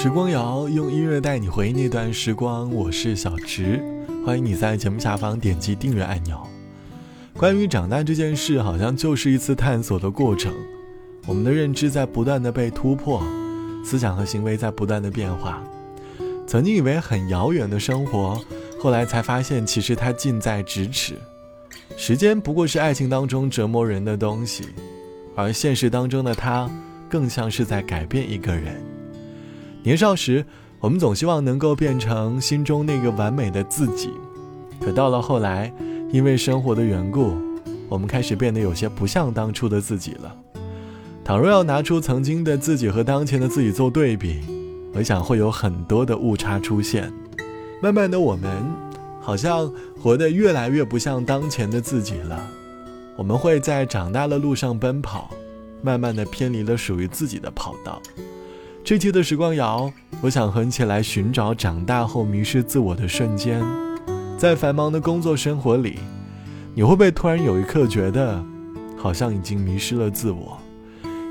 时光谣用音乐带你回忆那段时光，我是小植，欢迎你在节目下方点击订阅按钮。关于长大这件事，好像就是一次探索的过程，我们的认知在不断的被突破，思想和行为在不断的变化。曾经以为很遥远的生活，后来才发现其实它近在咫尺。时间不过是爱情当中折磨人的东西，而现实当中的它，更像是在改变一个人。年少时，我们总希望能够变成心中那个完美的自己，可到了后来，因为生活的缘故，我们开始变得有些不像当初的自己了。倘若要拿出曾经的自己和当前的自己做对比，我想会有很多的误差出现。慢慢的，我们好像活得越来越不像当前的自己了。我们会在长大的路上奔跑，慢慢的偏离了属于自己的跑道。这期的时光谣，我想和你一起来寻找长大后迷失自我的瞬间。在繁忙的工作生活里，你会不会突然有一刻觉得，好像已经迷失了自我，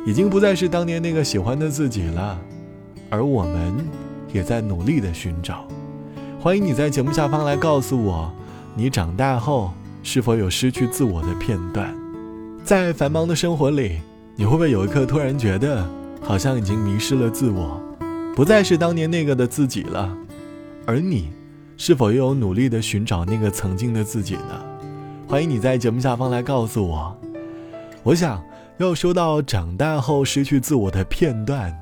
已经不再是当年那个喜欢的自己了？而我们也在努力的寻找。欢迎你在节目下方来告诉我，你长大后是否有失去自我的片段？在繁忙的生活里，你会不会有一刻突然觉得？好像已经迷失了自我，不再是当年那个的自己了。而你，是否又有努力的寻找那个曾经的自己呢？欢迎你在节目下方来告诉我。我想要说到长大后失去自我的片段，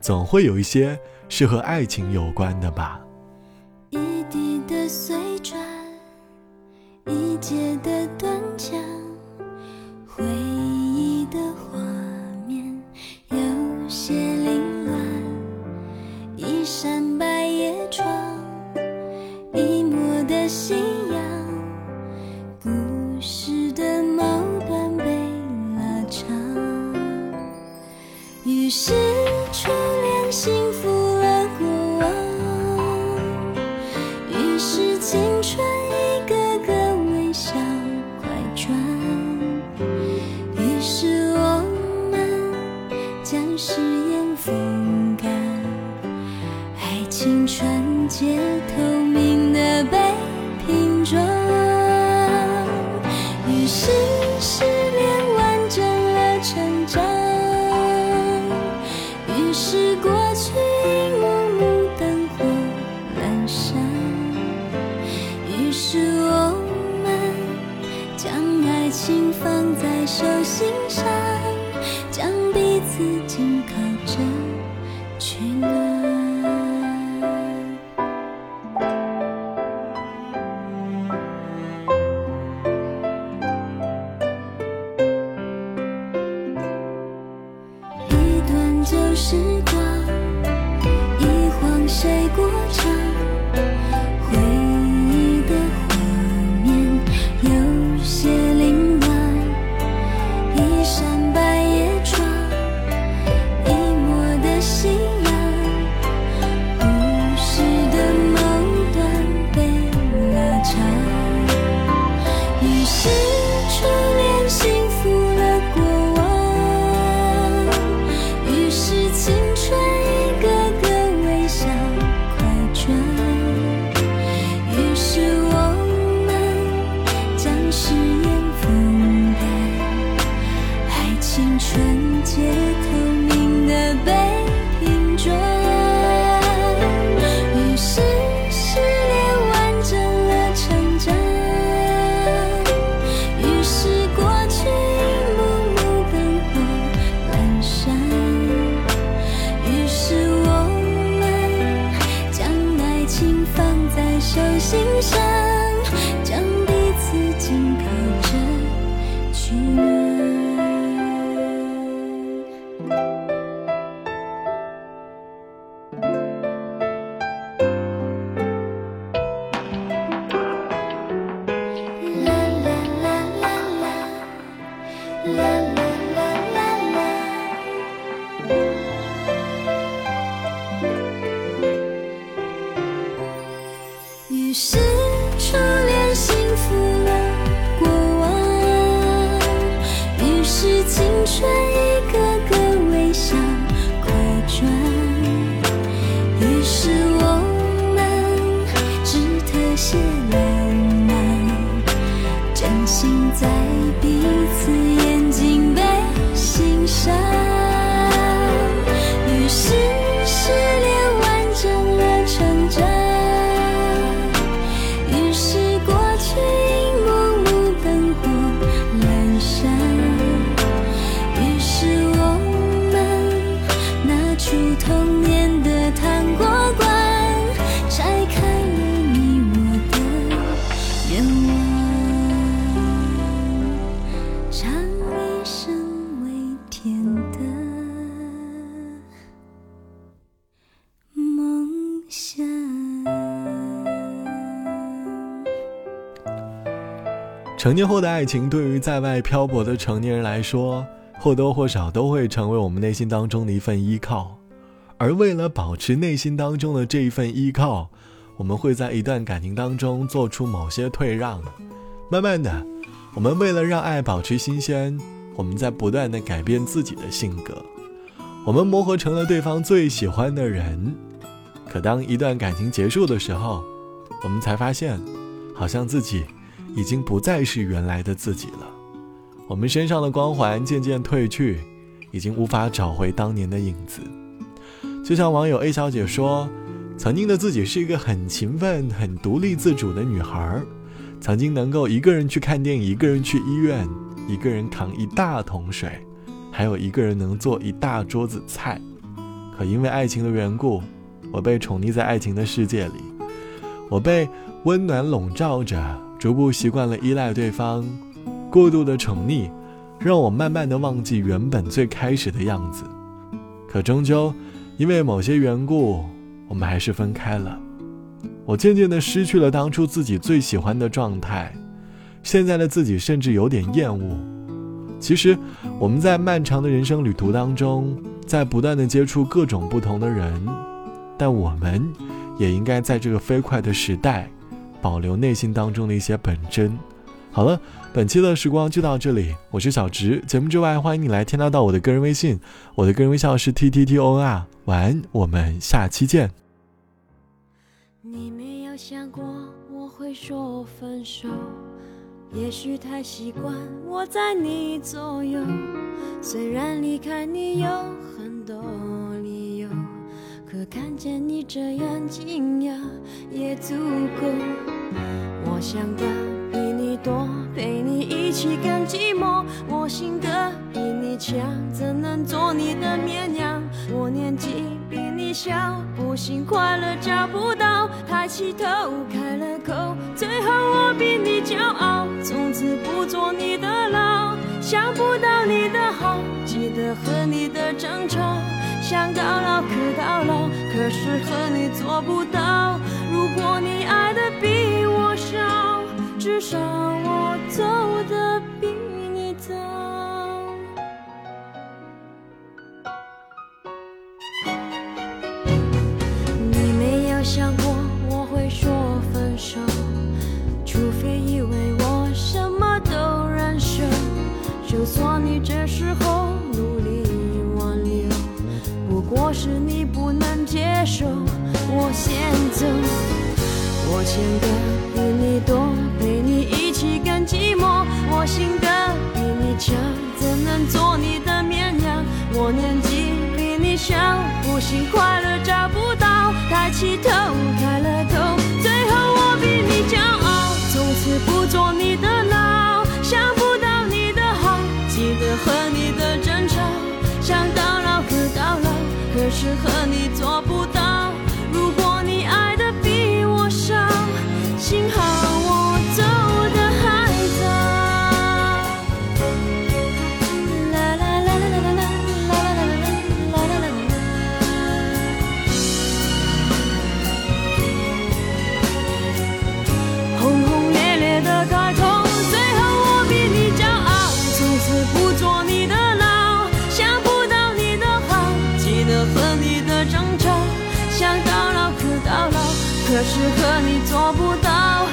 总会有一些是和爱情有关的吧。初恋幸福了过往，于是青春一个个微笑快转，于是我们。将誓言风干，爱情纯洁透手心上。将彼此紧靠着取暖。一段旧时光，一晃谁过是初恋幸福了过往，于是青春一个个微笑快转，于是我们只特写浪漫，真心在彼。成年后的爱情，对于在外漂泊的成年人来说，或多或少都会成为我们内心当中的一份依靠。而为了保持内心当中的这一份依靠，我们会在一段感情当中做出某些退让。慢慢的，我们为了让爱保持新鲜，我们在不断的改变自己的性格，我们磨合成了对方最喜欢的人。可当一段感情结束的时候，我们才发现，好像自己。已经不再是原来的自己了，我们身上的光环渐渐褪去，已经无法找回当年的影子。就像网友 A 小姐说：“曾经的自己是一个很勤奋、很独立自主的女孩，曾经能够一个人去看电影，一个人去医院，一个人扛一大桶水，还有一个人能做一大桌子菜。可因为爱情的缘故，我被宠溺在爱情的世界里，我被温暖笼罩着。”逐步习惯了依赖对方，过度的宠溺，让我慢慢的忘记原本最开始的样子。可终究，因为某些缘故，我们还是分开了。我渐渐的失去了当初自己最喜欢的状态，现在的自己甚至有点厌恶。其实，我们在漫长的人生旅途当中，在不断的接触各种不同的人，但我们也应该在这个飞快的时代。保留内心当中的一些本真。好了，本期的时光就到这里，我是小直。节目之外，欢迎你来添加到我的个人微信，我的个人微信是 t t t o n r。晚安，我们下期见。你没有想过我会说分手，也许太习惯我在你左右。虽然离开你有很这样惊讶也足够。我想的比你多，陪你一起更寂寞。我性格比你强，怎能做你的绵羊？我年纪比你小，不幸快乐找不到。抬起头，开了口，最后我比你骄傲，从此不做你的牢。想不到你的好，记得和你的争吵。想到老可到老，可是和你做不到。如果你爱的比我少，至少我走的比你早。先走。我欠的比你多，陪你一起更寂寞。我心的比你强，怎能做你的绵羊？我年纪比你小，不幸快乐找不到。抬起头，开了头，最后我比你骄傲，从此不做你的牢。想不到你的好，记得和你的争吵，想到老可到老。可是和你想到老可到老，可是和你做不到。